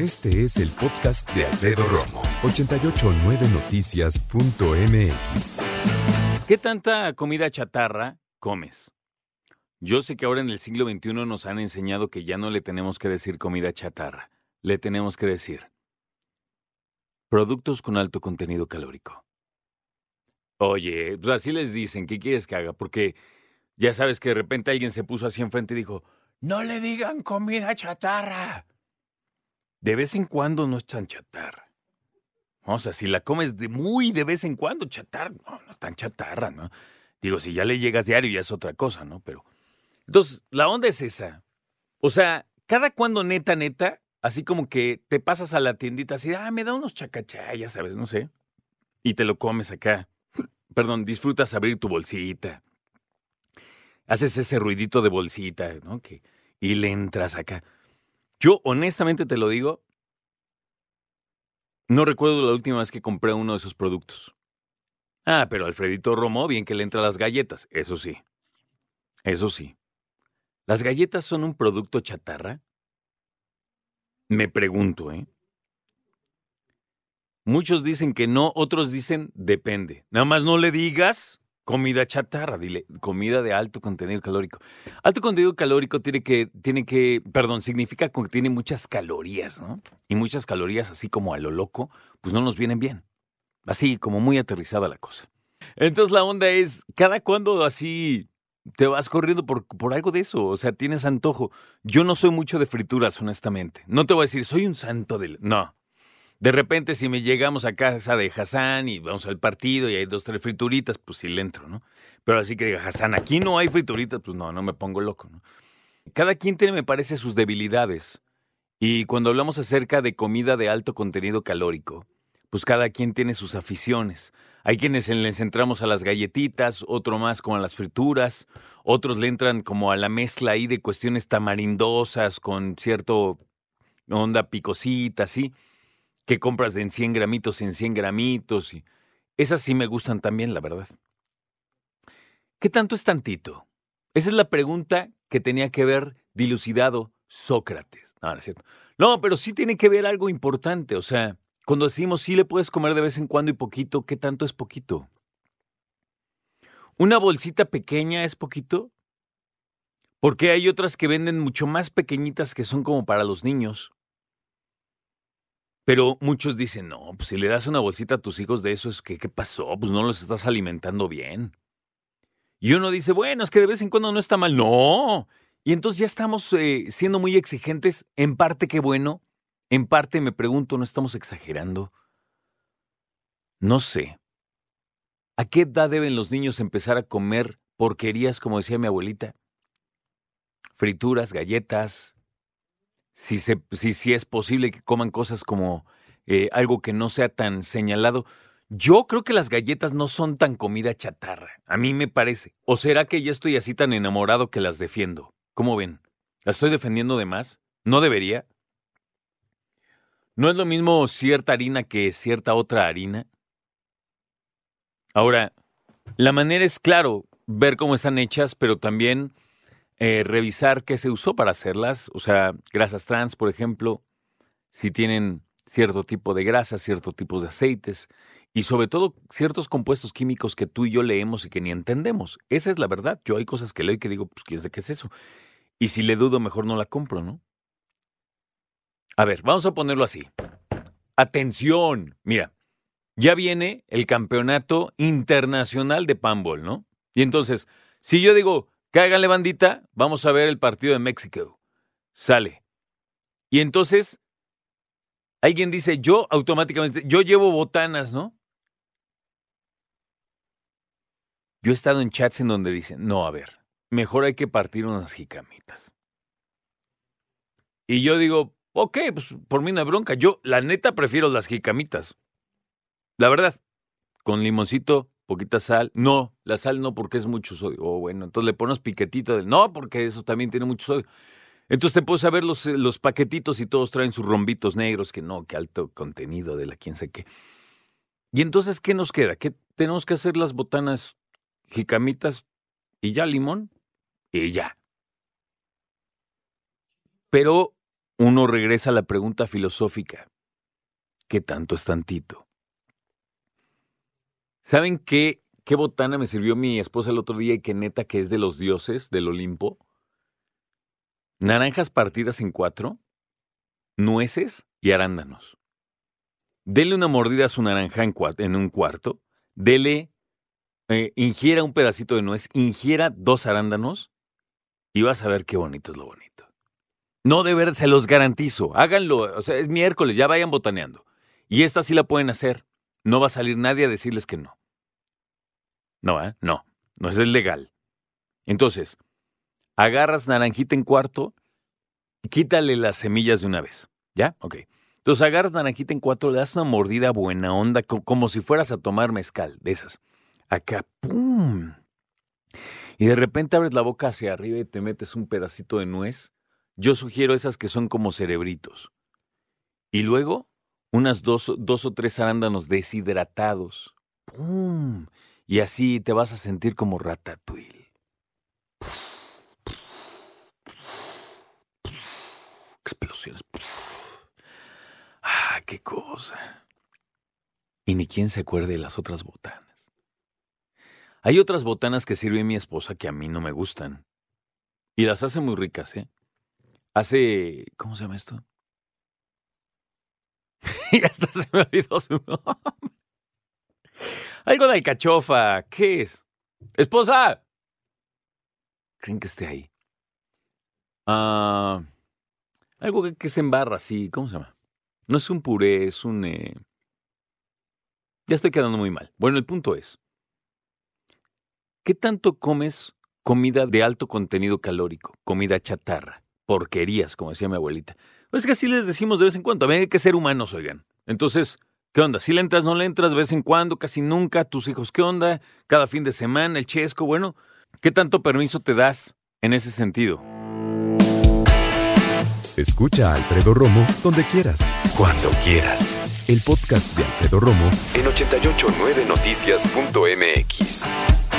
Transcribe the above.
Este es el podcast de Alfredo Romo, 889noticias.mx. ¿Qué tanta comida chatarra comes? Yo sé que ahora en el siglo XXI nos han enseñado que ya no le tenemos que decir comida chatarra, le tenemos que decir productos con alto contenido calórico. Oye, pues así les dicen, ¿qué quieres que haga? Porque ya sabes que de repente alguien se puso así enfrente y dijo, no le digan comida chatarra. De vez en cuando no es tan chatarra. O sea, si la comes de muy de vez en cuando, chatarra, no, no es tan chatarra, ¿no? Digo, si ya le llegas diario ya es otra cosa, ¿no? Pero. Entonces, la onda es esa. O sea, cada cuando neta, neta, así como que te pasas a la tiendita así, ah, me da unos chacachá, ya sabes, no sé. Y te lo comes acá. Perdón, disfrutas abrir tu bolsita. Haces ese ruidito de bolsita, ¿no? Que, y le entras acá. Yo honestamente te lo digo, no recuerdo la última vez que compré uno de esos productos. Ah, pero Alfredito Romo, bien que le entra las galletas, eso sí. Eso sí. ¿Las galletas son un producto chatarra? Me pregunto, ¿eh? Muchos dicen que no, otros dicen depende. Nada más no le digas Comida chatarra, dile, comida de alto contenido calórico. Alto contenido calórico tiene que, tiene que, perdón, significa que tiene muchas calorías, ¿no? Y muchas calorías, así como a lo loco, pues no nos vienen bien. Así como muy aterrizada la cosa. Entonces la onda es, cada cuando así te vas corriendo por, por algo de eso, o sea, tienes antojo. Yo no soy mucho de frituras, honestamente. No te voy a decir, soy un santo del... No, de repente, si me llegamos a casa de Hassan y vamos al partido y hay dos, tres frituritas, pues sí le entro, ¿no? Pero así que diga, Hassan, aquí no hay frituritas, pues no, no me pongo loco, ¿no? Cada quien tiene, me parece, sus debilidades. Y cuando hablamos acerca de comida de alto contenido calórico, pues cada quien tiene sus aficiones. Hay quienes les entramos a las galletitas, otro más como a las frituras, otros le entran como a la mezcla ahí de cuestiones tamarindosas con cierto onda picosita, ¿sí? Que compras de en 100 gramitos en 100 gramitos. Y esas sí me gustan también, la verdad. ¿Qué tanto es tantito? Esa es la pregunta que tenía que ver dilucidado Sócrates. No, es cierto. No, pero sí tiene que ver algo importante. O sea, cuando decimos sí le puedes comer de vez en cuando y poquito, ¿qué tanto es poquito? ¿Una bolsita pequeña es poquito? Porque hay otras que venden mucho más pequeñitas que son como para los niños. Pero muchos dicen, no, pues si le das una bolsita a tus hijos de eso, es que, ¿qué pasó? Pues no los estás alimentando bien. Y uno dice, bueno, es que de vez en cuando no está mal. No. Y entonces ya estamos eh, siendo muy exigentes. En parte, qué bueno. En parte, me pregunto, ¿no estamos exagerando? No sé. ¿A qué edad deben los niños empezar a comer porquerías, como decía mi abuelita? Frituras, galletas, si, se, si, si es posible que coman cosas como eh, algo que no sea tan señalado. Yo creo que las galletas no son tan comida chatarra, a mí me parece. ¿O será que ya estoy así tan enamorado que las defiendo? ¿Cómo ven? ¿Las estoy defendiendo de más? ¿No debería? ¿No es lo mismo cierta harina que cierta otra harina? Ahora, la manera es, claro, ver cómo están hechas, pero también eh, revisar qué se usó para hacerlas, o sea, grasas trans, por ejemplo, si tienen cierto tipo de grasas, ciertos tipos de aceites y sobre todo ciertos compuestos químicos que tú y yo leemos y que ni entendemos. Esa es la verdad. Yo hay cosas que leo y que digo, pues quién sé qué es eso. Y si le dudo, mejor no la compro, ¿no? A ver, vamos a ponerlo así. Atención, mira, ya viene el campeonato internacional de panball, ¿no? Y entonces, si yo digo, Cáiganle bandita, vamos a ver el partido de México. Sale. Y entonces, alguien dice, yo automáticamente, yo llevo botanas, ¿no? Yo he estado en chats en donde dicen, no, a ver, mejor hay que partir unas jicamitas. Y yo digo, ok, pues por mí no hay bronca. Yo, la neta, prefiero las jicamitas. La verdad, con limoncito, poquita sal. No, la sal no porque es mucho sodio. Oh, bueno, entonces le pones piquetito de... No, porque eso también tiene mucho sodio. Entonces te puedes saber los, eh, los paquetitos y todos traen sus rombitos negros, que no, que alto contenido de la quién sé qué. Y entonces, ¿qué nos queda? ¿Qué tenemos que hacer las botanas jicamitas y ya limón? Y ya. Pero uno regresa a la pregunta filosófica. ¿Qué tanto es tantito? ¿Saben qué, qué botana me sirvió mi esposa el otro día y qué neta que es de los dioses del Olimpo? Naranjas partidas en cuatro, nueces y arándanos. Dele una mordida a su naranja en, un cuarto, dele, eh, ingiera un pedacito de nuez, ingiera dos arándanos y vas a ver qué bonito es lo bonito. No de ver, se los garantizo. Háganlo, o sea, es miércoles, ya vayan botaneando. Y esta sí la pueden hacer. No va a salir nadie a decirles que no. No, ¿eh? No, no es legal. Entonces, agarras naranjita en cuarto quítale las semillas de una vez. ¿Ya? Ok. Entonces agarras naranjita en cuatro, le das una mordida buena onda, como si fueras a tomar mezcal, de esas. Acá, ¡pum! Y de repente abres la boca hacia arriba y te metes un pedacito de nuez. Yo sugiero esas que son como cerebritos. Y luego, unas dos, dos o tres arándanos deshidratados. ¡Pum! Y así te vas a sentir como ratatouille. Explosiones. Ah, qué cosa. Y ni quién se acuerde de las otras botanas. Hay otras botanas que sirve mi esposa que a mí no me gustan. Y las hace muy ricas, ¿eh? Hace. ¿Cómo se llama esto? y hasta se me olvidó su nombre. Algo de alcachofa. ¿Qué es? ¡Esposa! ¿Creen que esté ahí? Ah, algo que, se embarra así. ¿Cómo se llama? No es un puré, es un... Eh, ya estoy quedando muy mal. Bueno, el punto es, ¿qué tanto comes comida de alto contenido calórico? Comida chatarra, porquerías, como decía mi abuelita. Pues es que así les decimos de vez en cuando. También hay que ser humanos, oigan. Entonces, ¿Qué onda? Si le entras, no le entras, de vez en cuando, casi nunca, tus hijos, ¿qué onda? Cada fin de semana, el chesco, bueno, ¿qué tanto permiso te das en ese sentido? Escucha a Alfredo Romo donde quieras, cuando quieras. El podcast de Alfredo Romo en 889noticias.mx.